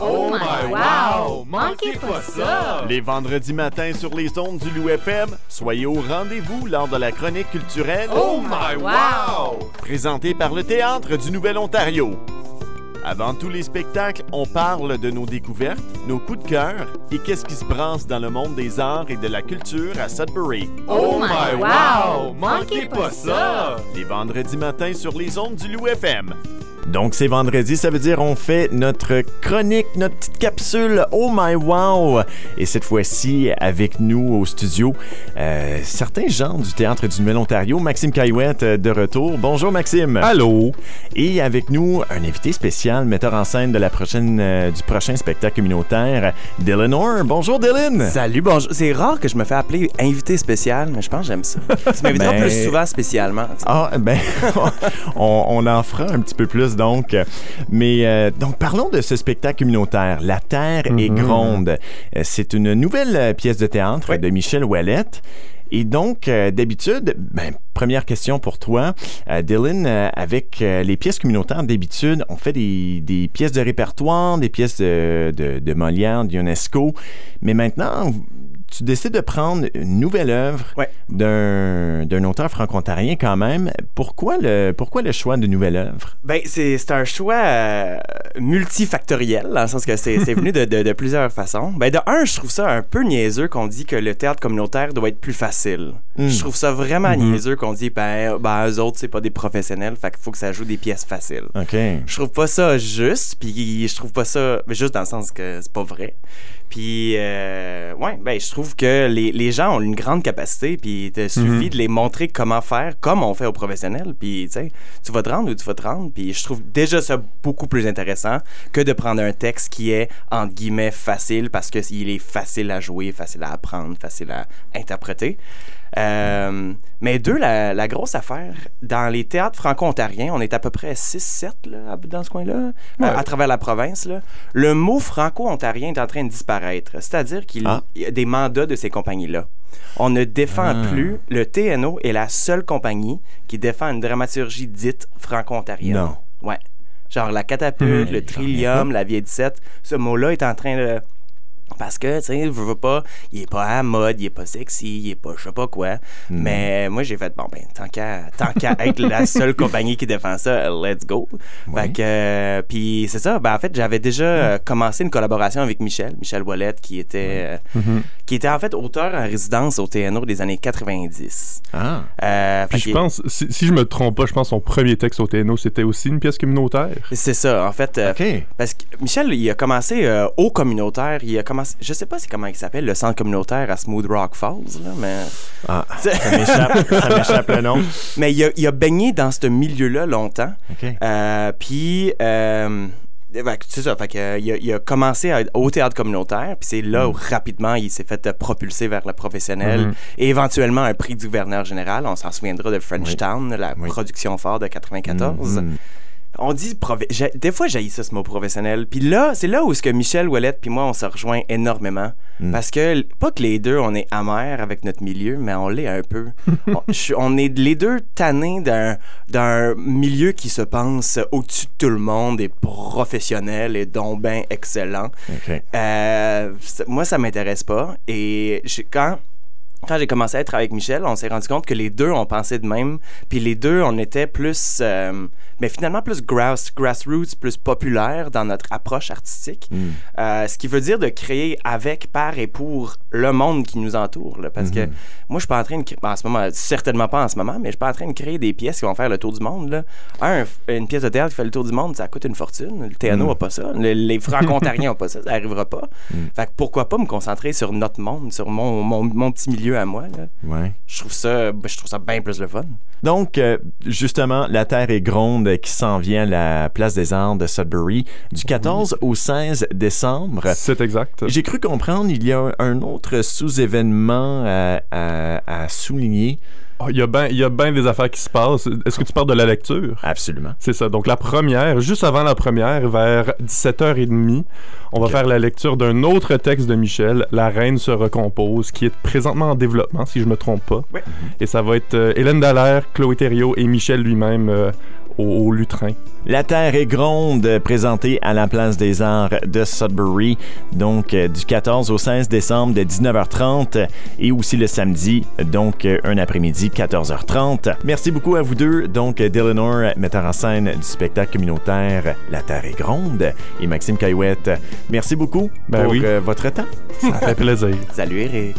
Oh my wow! Manquez pas ça! Les vendredis matins sur les ondes du Loup FM, soyez au rendez-vous lors de la chronique culturelle Oh my wow! présentée par le Théâtre du Nouvel-Ontario. Avant tous les spectacles, on parle de nos découvertes, nos coups de cœur et qu'est-ce qui se brasse dans le monde des arts et de la culture à Sudbury. Oh my wow! Manquez pas ça! Les vendredis matins sur les ondes du Loup FM. Donc c'est vendredi, ça veut dire on fait notre chronique, notre petite capsule Oh My Wow! Et cette fois-ci, avec nous au studio, euh, certains gens du Théâtre du Nouvel-Ontario, Maxime Caillouette euh, de retour. Bonjour Maxime! Allô? Et avec nous, un invité spécial, metteur en scène de la prochaine, euh, du prochain spectacle communautaire, Dylan Orr. Bonjour Dylan! Salut, bonjour. C'est rare que je me fais appeler invité spécial, mais je pense que j'aime ça. Tu m'invites Ben- plus souvent spécialement. Ah, ben, on, on en fera un petit peu plus donc. Mais euh, donc, parlons de ce spectacle communautaire, La Terre est gronde. Euh, C'est une nouvelle euh, pièce de théâtre de Michel Ouellette. Et donc, euh, d'habitude, ben, première question pour toi, euh, Dylan, euh, avec les pièces communautaires, d'habitude, on fait des, des pièces de répertoire, des pièces de, de, de Molière, d'UNESCO. Mais maintenant, tu décides de prendre une nouvelle œuvre Ouais. d'un d'un auteur franco-ontarien quand même. Pourquoi le, pourquoi le choix de nouvelle œuvre? Ben, c'est c'est un choix euh, multifactoriel, dans le sens que c'est c'est venu de, de- de plusieurs façons. Ben, de un, je trouve ça un peu niaiseux qu'on dit que le théâtre communautaire doit être plus facile. Mm. Je trouve ça vraiment Mhm. niaiseux qu'on dit, ben, ben, eux autres, c'est pas des professionnels, fait qu'il faut que ça joue des pièces faciles. OK. Je trouve pas ça juste, puis je trouve pas ça juste dans le sens que c'est pas vrai. Puis, euh, ouais, ben, je trouve que les, les gens ont une grande capacité, puis il te suffit de les montrer comment faire, comme on fait aux professionnels. Puis, tu sais, tu vas te rendre où tu vas te rendre. Puis, je trouve déjà ça beaucoup plus intéressant que de prendre un texte qui est, entre guillemets, facile, parce qu'il est facile à jouer, facile à apprendre, facile à interpréter. Euh, mais deux, la, la grosse affaire, dans les théâtres franco-ontariens, on est à peu près 6-7 là, à- dans ce coin-là, à travers la province. Là. Le mot franco-ontarien est en train de disparaître. C'est-à-dire qu'il Ah. y a des mandats de ces compagnies-là. On ne défend Ah. plus. Le TNO est la seule compagnie qui défend une dramaturgie dite franco-ontarienne. Non. Ouais. Genre la catapulte, Hmm, le trillium, la vieille 17. Ce mot-là est en train de. Parce que, tu sais, je veux pas, il est pas à la mode, il est pas sexy, il est pas je sais pas quoi. Hmm. Mais moi, j'ai fait, bon, ben, tant qu'à tant qu'à être la seule compagnie qui défend ça, let's go. Ouais. Fait que, euh, puis c'est ça, ben, en fait, j'avais déjà euh, commencé une collaboration avec Michel, Michel Wallet, qui était, euh, qui était en fait auteur en résidence au TNO des années 90. Ah. Euh, Puis je pense, si, si je me trompe pas, je pense son premier texte au TNO, c'était aussi une pièce communautaire. C'est ça, en fait. euh, OK. Parce que Michel, il a commencé euh, au communautaire. Il a commencé, je sais pas c'est comment il s'appelle, le centre communautaire à Smooth Rock Falls, là, mais. Ah, ça m'échappe, ça m'échappe le nom. mais il a, il a baigné dans ce milieu-là longtemps. Euh, puis. euh, c'est ça, fait que, euh, il, a, il a commencé à- au théâtre communautaire, puis c'est là où rapidement il s'est fait euh, propulser vers le professionnel Mhm. et éventuellement un prix du gouverneur général. On s'en souviendra de Frenchtown, la Oui. production phare de 94. Mhm. On dit des fois j'ai ça ce mot professionnel. Puis là, c'est là où ce que Michel Ouellette puis moi on se rejoint énormément Mm. parce que pas que les deux on est amers avec notre milieu, mais on l'est un peu. on, est les deux tannés d'un d'un milieu qui se pense au-dessus de tout le monde et professionnel et donc ben excellent. OK. Euh, ça- moi, ça m'intéresse pas. Et quand, quand j'ai commencé à être avec Michel, on s'est rendu compte que les deux, on pensait de même. Puis les deux, on était plus, euh, mais finalement plus grass, grassroots, plus populaire dans notre approche artistique. Mm. Euh, ce qui veut dire de créer avec, par et pour le monde qui nous entoure. là. parce que Mhm. moi, je suis pas en train de créer, en ce moment, certainement pas en ce moment, mais je suis pas en train de créer des pièces qui vont faire le tour du monde. Là. Un, une pièce de théâtre qui fait le tour du monde, ça coûte une fortune. Le TNO Mm. n'a pas ça. Le- les franco-ontariens n'ont pas ça. Ça n'arrivera pas. Mm. Fait que pourquoi pas me concentrer sur notre monde, sur mon, mon, mon petit milieu à moi. Là. Ouais. Je trouve ça, je trouve ça bien plus le fun. Donc, euh, justement, La Terre est gronde qui s'en vient à la Place des Arts de Sudbury du 14 au 16 décembre. C'est exact. J'ai cru comprendre il y a un autre sous-événement à, à- à souligner. Oh, Il y a bien ben des affaires qui se passent. Est-ce que tu parles de la lecture? Absolument. C'est ça. Donc, la première, juste avant la première, vers 17h30, on va faire la lecture d'un autre texte de Michel, La Reine se recompose, qui est présentement en développement, si je me trompe pas. Et ça va être euh, Hélène Dallaire, Chloé Thériault et Michel lui-même euh, au, au lutrin. La Terre est gronde, présentée à la Place des Arts de Sudbury, donc euh, du 14 au 16 décembre de 19h30 et aussi le samedi, donc euh, un après-midi 14h30. Merci beaucoup à vous deux, donc Dylanor, metteur en scène du spectacle communautaire La Terre est gronde, et Maxime Caillouette. Merci beaucoup Ben pour oui. votre temps. Ça fait plaisir. Salut Eric.